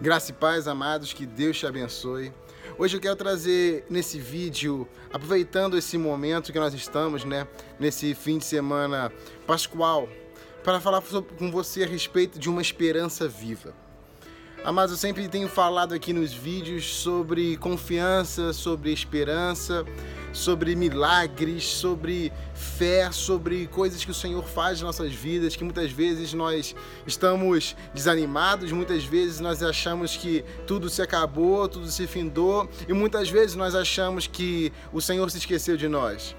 Graça e paz, amados, que Deus te abençoe. Hoje eu quero trazer nesse vídeo, aproveitando esse momento que nós estamos, né, nesse fim de semana pascual, para falar com você a respeito de uma esperança viva. Amados, eu sempre tenho falado aqui nos vídeos sobre confiança, sobre esperança, sobre milagres, sobre fé, sobre coisas que o Senhor faz nas nossas vidas, que muitas vezes nós estamos desanimados, muitas vezes nós achamos que tudo se acabou, tudo se findou, e muitas vezes nós achamos que o Senhor se esqueceu de nós.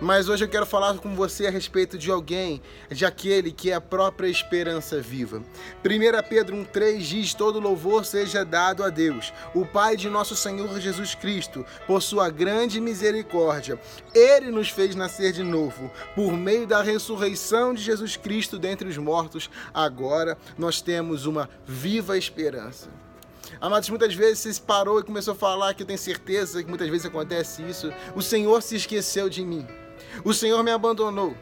Mas hoje eu quero falar com você a respeito de alguém, de aquele que é a própria esperança viva. 1 Pedro 1,3 diz: Todo louvor seja dado a Deus, o Pai de nosso Senhor Jesus Cristo, por sua grande misericórdia. Ele nos fez nascer de novo, por meio da ressurreição de Jesus Cristo dentre os mortos. Agora nós temos uma viva esperança. Amados, muitas vezes você parou e começou a falar que eu tenho certeza que muitas vezes acontece isso. O Senhor se esqueceu de mim. O Senhor me abandonou.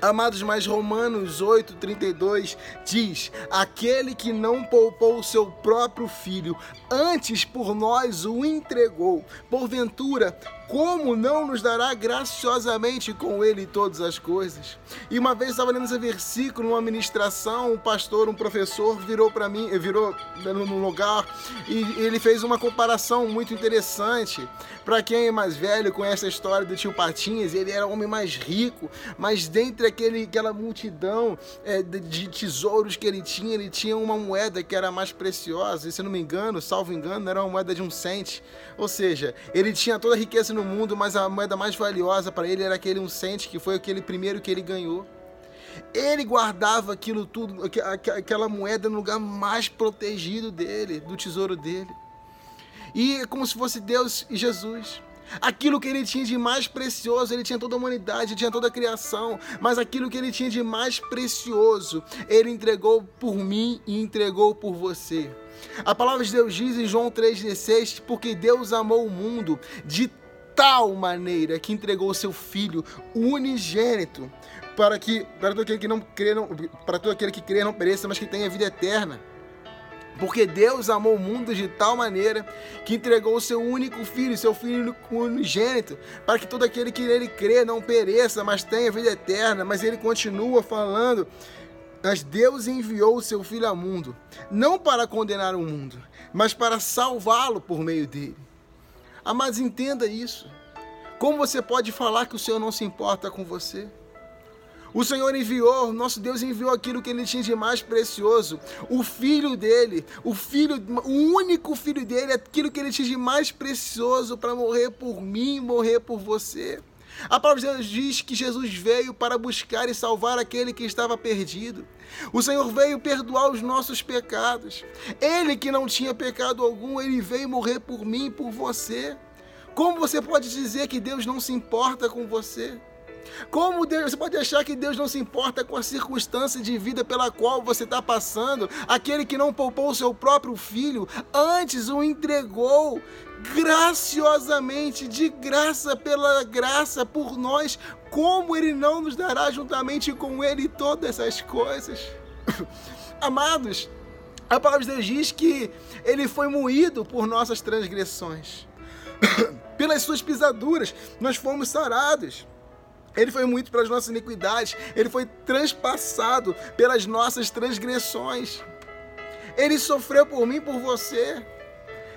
Amados, mas Romanos 8,32 diz: Aquele que não poupou o seu próprio filho, antes por nós o entregou, porventura como não nos dará graciosamente com ele todas as coisas? E uma vez estava lendo esse versículo numa ministração, um pastor, um professor virou para mim, virou no lugar e ele fez uma comparação muito interessante. Para quem é mais velho, conhece a história do tio Patinhas, ele era o homem mais rico, mas dentre aquele, aquela multidão é, de tesouros que ele tinha, ele tinha uma moeda que era mais preciosa, e se não me engano, salvo engano, era uma moeda de um cente. Ou seja, ele tinha toda a riqueza no mundo, mas a moeda mais valiosa para ele era aquele um cente, que foi aquele primeiro que ele ganhou. Ele guardava aquilo tudo, aquela moeda no lugar mais protegido dele, do tesouro dele. E é como se fosse Deus e Jesus. Aquilo que ele tinha de mais precioso, ele tinha toda a humanidade, tinha toda a criação, mas aquilo que ele tinha de mais precioso, ele entregou por mim e entregou por você. A palavra de Deus diz em João 3,16: Porque Deus amou o mundo de tal maneira que entregou o seu Filho unigênito para que para todo aquele que não crê, não, para todo aquele que crê não pereça, mas que tenha vida eterna. Porque Deus amou o mundo de tal maneira que entregou o seu único filho, seu filho unigênito, para que todo aquele que nele crê não pereça, mas tenha vida eterna. Mas ele continua falando: Mas Deus enviou o seu filho ao mundo, não para condenar o mundo, mas para salvá-lo por meio dele. Amados, entenda isso. Como você pode falar que o Senhor não se importa com você? O Senhor enviou, nosso Deus enviou aquilo que ele tinha de mais precioso, o filho dele, o filho, o único filho dele, aquilo que ele tinha de mais precioso para morrer por mim, morrer por você. A palavra de Deus diz que Jesus veio para buscar e salvar aquele que estava perdido. O Senhor veio perdoar os nossos pecados. Ele que não tinha pecado algum, ele veio morrer por mim e por você. Como você pode dizer que Deus não se importa com você? Como Deus, você pode achar que Deus não se importa com a circunstância de vida pela qual você está passando? Aquele que não poupou o seu próprio filho, antes o entregou graciosamente, de graça pela graça por nós, como ele não nos dará juntamente com ele todas essas coisas? Amados, a palavra de Deus diz que ele foi moído por nossas transgressões. Pelas suas pisaduras, nós fomos sarados. Ele foi moído pelas nossas iniquidades, ele foi transpassado pelas nossas transgressões. Ele sofreu por mim, por você.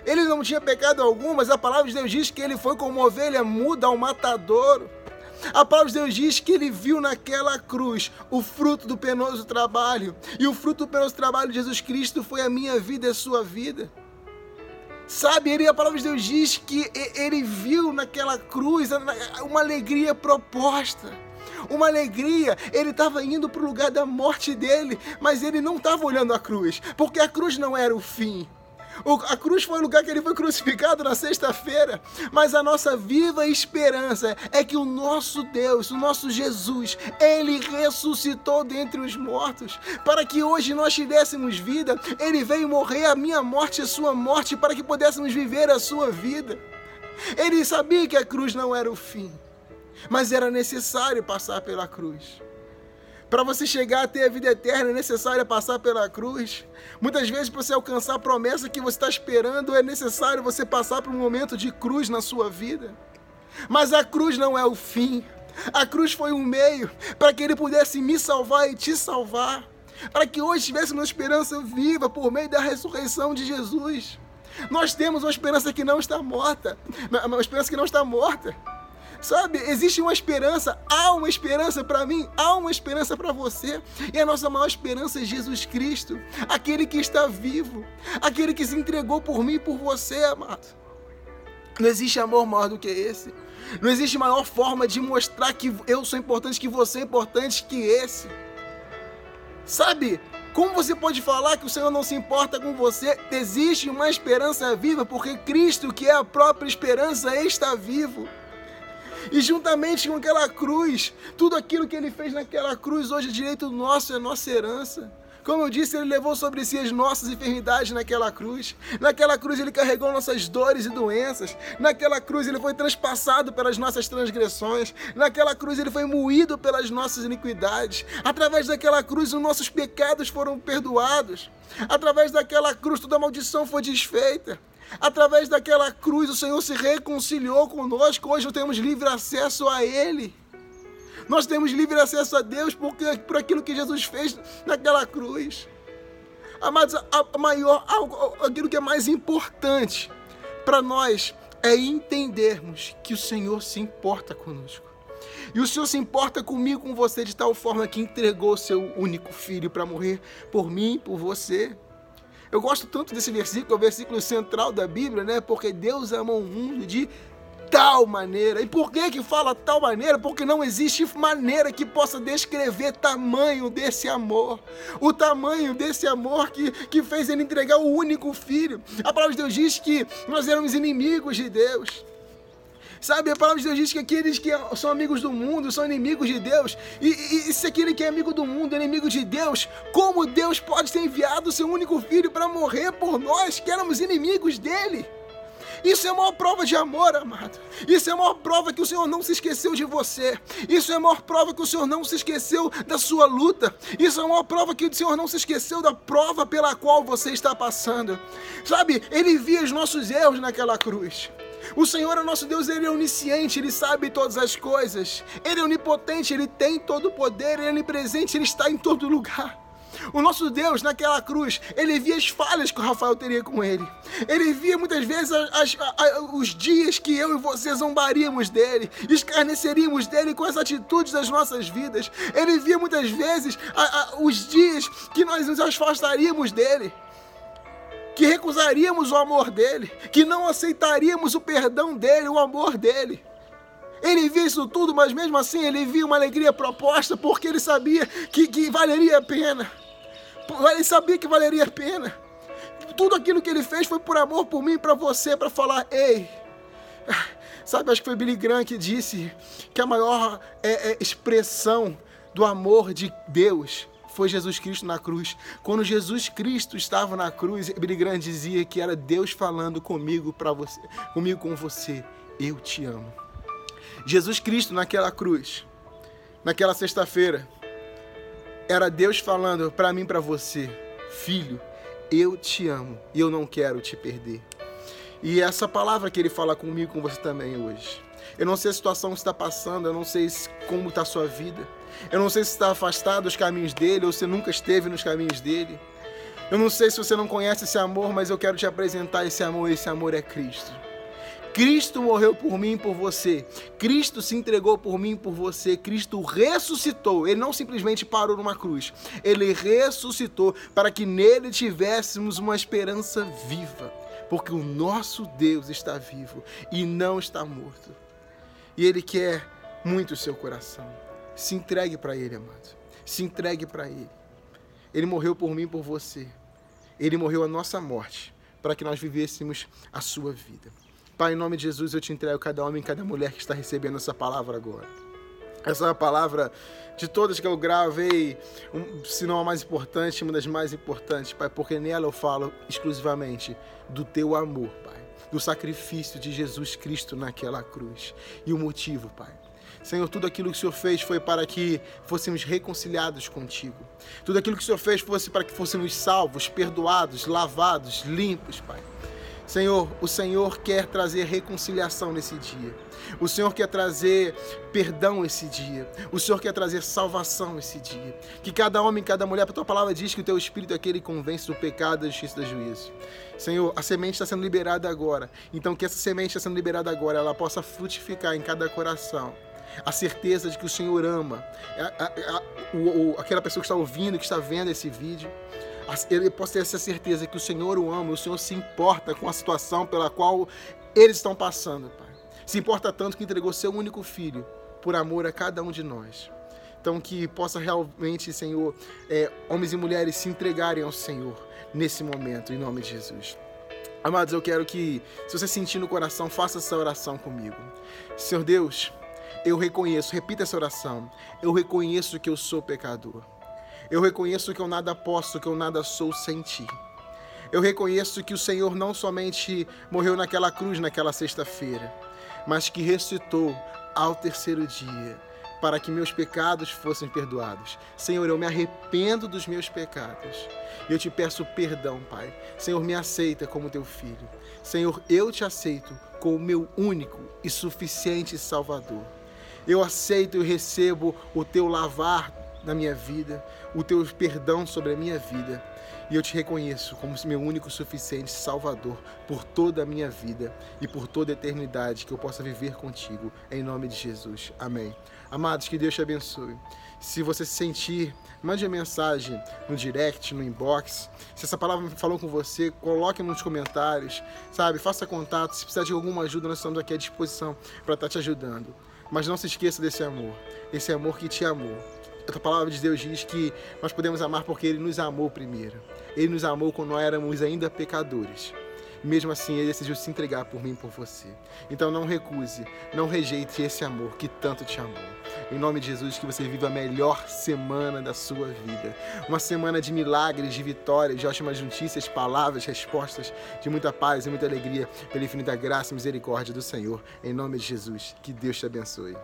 Ele não tinha pecado algum, mas a palavra de Deus diz que ele foi como ovelha muda ao matadouro. A palavra de Deus diz que ele viu naquela cruz o fruto do penoso trabalho. E o fruto do penoso trabalho de Jesus Cristo foi a minha vida e a sua vida. Sabe, ele, a palavra de Deus diz que ele viu naquela cruz uma alegria proposta. Uma alegria, ele estava indo para o lugar da morte dele, mas ele não estava olhando a cruz, porque a cruz não era o fim. A cruz foi o lugar que ele foi crucificado na sexta-feira. Mas a nossa viva esperança é que o nosso Deus, o nosso Jesus, ele ressuscitou dentre os mortos. Para que hoje nós tivéssemos vida, ele veio morrer a minha morte e a sua morte para que pudéssemos viver a sua vida. Ele sabia que a cruz não era o fim, mas era necessário passar pela cruz Para você chegar a ter a vida eterna é necessário passar pela cruz. Muitas vezes, para você alcançar a promessa que você está esperando, é necessário você passar por um momento de cruz na sua vida. Mas a cruz não é o fim. A cruz foi um meio para que ele pudesse me salvar e te salvar. Para que hoje tivéssemos uma esperança viva por meio da ressurreição de Jesus. Nós temos uma esperança que não está morta. Uma esperança que não está morta. Sabe, existe uma esperança, há uma esperança para mim, há uma esperança para você. E a nossa maior esperança é Jesus Cristo, aquele que está vivo, aquele que se entregou por mim e por você, amado. Não existe amor maior do que esse. Não existe maior forma de mostrar que eu sou importante, que você é importante que esse. Sabe? Como você pode falar que o Senhor não se importa com você? Existe uma esperança viva, porque Cristo, que é a própria esperança, está vivo. E juntamente com aquela cruz, tudo aquilo que ele fez naquela cruz, hoje é direito nosso, é nossa herança. Como eu disse, ele levou sobre si as nossas enfermidades naquela cruz. Naquela cruz ele carregou nossas dores e doenças. Naquela cruz ele foi transpassado pelas nossas transgressões. Naquela cruz ele foi moído pelas nossas iniquidades. Através daquela cruz os nossos pecados foram perdoados. Através daquela cruz toda maldição foi desfeita. Através daquela cruz o Senhor se reconciliou conosco. Hoje temos livre acesso a Ele. Nós temos livre acesso a Deus porque, por aquilo que Jesus fez naquela cruz. Amados, a maior, aquilo que é mais importante para nós é entendermos que o Senhor se importa conosco. E o Senhor se importa comigo, com você, de tal forma que entregou seu único filho para morrer por mim, por você. Eu gosto tanto desse versículo, é o versículo central da Bíblia, né? Porque Deus amou o mundo de tal maneira. E por que que fala tal maneira? Porque não existe maneira que possa descrever tamanho desse amor. O tamanho desse amor que, que fez ele entregar o único filho. A palavra de Deus diz que nós éramos inimigos de Deus. Sabe, a palavra de Deus diz que aqueles que são amigos do mundo são inimigos de Deus. E, e, e, se aquele que é amigo do mundo é inimigo de Deus, como Deus pode ter enviado o seu único filho para morrer por nós, que éramos inimigos dele? Isso é a maior prova de amor, amado. Isso é a maior prova que o Senhor não se esqueceu de você. Isso é a maior prova que o Senhor não se esqueceu da sua luta. Isso é a maior prova que o Senhor não se esqueceu da prova pela qual você está passando. Sabe, Ele via os nossos erros naquela cruz. O Senhor é nosso Deus, Ele é onisciente, Ele sabe todas as coisas. Ele é onipotente, Ele tem todo o poder, Ele é onipresente, Ele está em todo lugar. O nosso Deus, naquela cruz, ele via as falhas que o Rafael teria com ele. Ele via muitas vezes as, as, os dias que eu e você zombaríamos dele, escarneceríamos dele com as atitudes das nossas vidas. Ele via muitas vezes os dias que nós nos afastaríamos dele que recusaríamos o amor dele, que não aceitaríamos o perdão dele, o amor dele. Ele via isso tudo, mas mesmo assim ele via uma alegria proposta, porque ele sabia que, que valeria a pena. Ele sabia que valeria a pena. Tudo aquilo que ele fez foi por amor por mim para você, para falar: ei. Sabe, acho que foi Billy Graham que disse que a maior é, é, expressão do amor de Deus foi Jesus Cristo na cruz. Quando Jesus Cristo estava na cruz, Billy Graham dizia que era Deus falando comigo para você, comigo com você. Eu te amo. Jesus Cristo naquela cruz, naquela sexta-feira, era Deus falando para mim, para você, filho, eu te amo e eu não quero te perder. E essa palavra que ele fala comigo, com você também hoje. Eu não sei a situação que está passando, eu não sei como está a sua vida. Eu não sei se está afastado dos caminhos dele ou se nunca esteve nos caminhos dele. Eu não sei se você não conhece esse amor, mas eu quero te apresentar esse amor. Esse amor é Cristo. Cristo morreu por mim e por você. Cristo se entregou por mim e por você. Cristo ressuscitou. Ele não simplesmente parou numa cruz. Ele ressuscitou para que nele tivéssemos uma esperança viva. Porque o nosso Deus está vivo e não está morto. E ele quer muito o seu coração. Se entregue para ele, amado. Se entregue para ele. Ele morreu por mim e por você. Ele morreu a nossa morte para que nós vivêssemos a sua vida. Pai, em nome de Jesus, eu te entrego cada homem e cada mulher que está recebendo essa palavra agora. Essa é palavra de todas que eu gravei, se não a mais importante, uma das mais importantes, Pai, porque nela eu falo exclusivamente do teu amor, Pai, do sacrifício de Jesus Cristo naquela cruz. E o motivo, Pai, Senhor, tudo aquilo que o Senhor fez foi para que fôssemos reconciliados contigo. Tudo aquilo que o Senhor fez fosse para que fôssemos salvos, perdoados, lavados, limpos, Pai. Senhor, o Senhor quer trazer reconciliação nesse dia. O Senhor quer trazer perdão esse dia. O Senhor quer trazer salvação esse dia. Que cada homem, cada mulher, a tua palavra diz que o teu espírito é aquele que convence do pecado, da justiça e do juízo. Senhor, a semente está sendo liberada agora. Então que essa semente está sendo liberada agora, ela possa frutificar em cada coração a certeza de que o Senhor ama a, a, a, o, o, aquela pessoa que está ouvindo, que está vendo esse vídeo ele possa ter essa certeza que o Senhor o ama, o Senhor se importa com a situação pela qual eles estão passando, Pai. Se importa tanto que entregou seu único filho por amor a cada um de nós. Então, que possa realmente, Senhor, é, homens e mulheres se entregarem ao Senhor nesse momento, em nome de Jesus. Amados, eu quero que, se você sentir no coração, faça essa oração comigo. Senhor Deus, eu reconheço, repita essa oração. Eu reconheço que eu sou pecador. Eu reconheço que eu nada posso, que eu nada sou sem ti. Eu reconheço que o Senhor não somente morreu naquela cruz naquela sexta-feira, mas que ressuscitou ao terceiro dia para que meus pecados fossem perdoados. Senhor, eu me arrependo dos meus pecados. Eu te peço perdão, Pai. Senhor, me aceita como teu filho. Senhor, eu te aceito como meu único e suficiente Salvador. Eu aceito e recebo o teu lavar na minha vida, o teu perdão sobre a minha vida. E eu te reconheço como meu único suficiente Salvador por toda a minha vida e por toda a eternidade que eu possa viver contigo, em nome de Jesus. Amém. Amados, que Deus te abençoe. Se você se sentir, mande uma mensagem no direct, no inbox. Se essa palavra falou com você, coloque nos comentários, sabe? Faça contato. Se precisar de alguma ajuda, nós estamos aqui à disposição para estar te ajudando. Mas não se esqueça desse amor, esse amor que te amou a palavra de Deus diz que nós podemos amar porque Ele nos amou primeiro. Ele nos amou quando nós éramos ainda pecadores. Mesmo assim, Ele decidiu se entregar por mim e por você. Então não recuse, não rejeite esse amor que tanto te amou. Em nome de Jesus, que você viva a melhor semana da sua vida. Uma semana de milagres, de vitórias, de ótimas notícias, palavras, respostas, de muita paz e muita alegria, pela infinita graça e misericórdia do Senhor. Em nome de Jesus, que Deus te abençoe.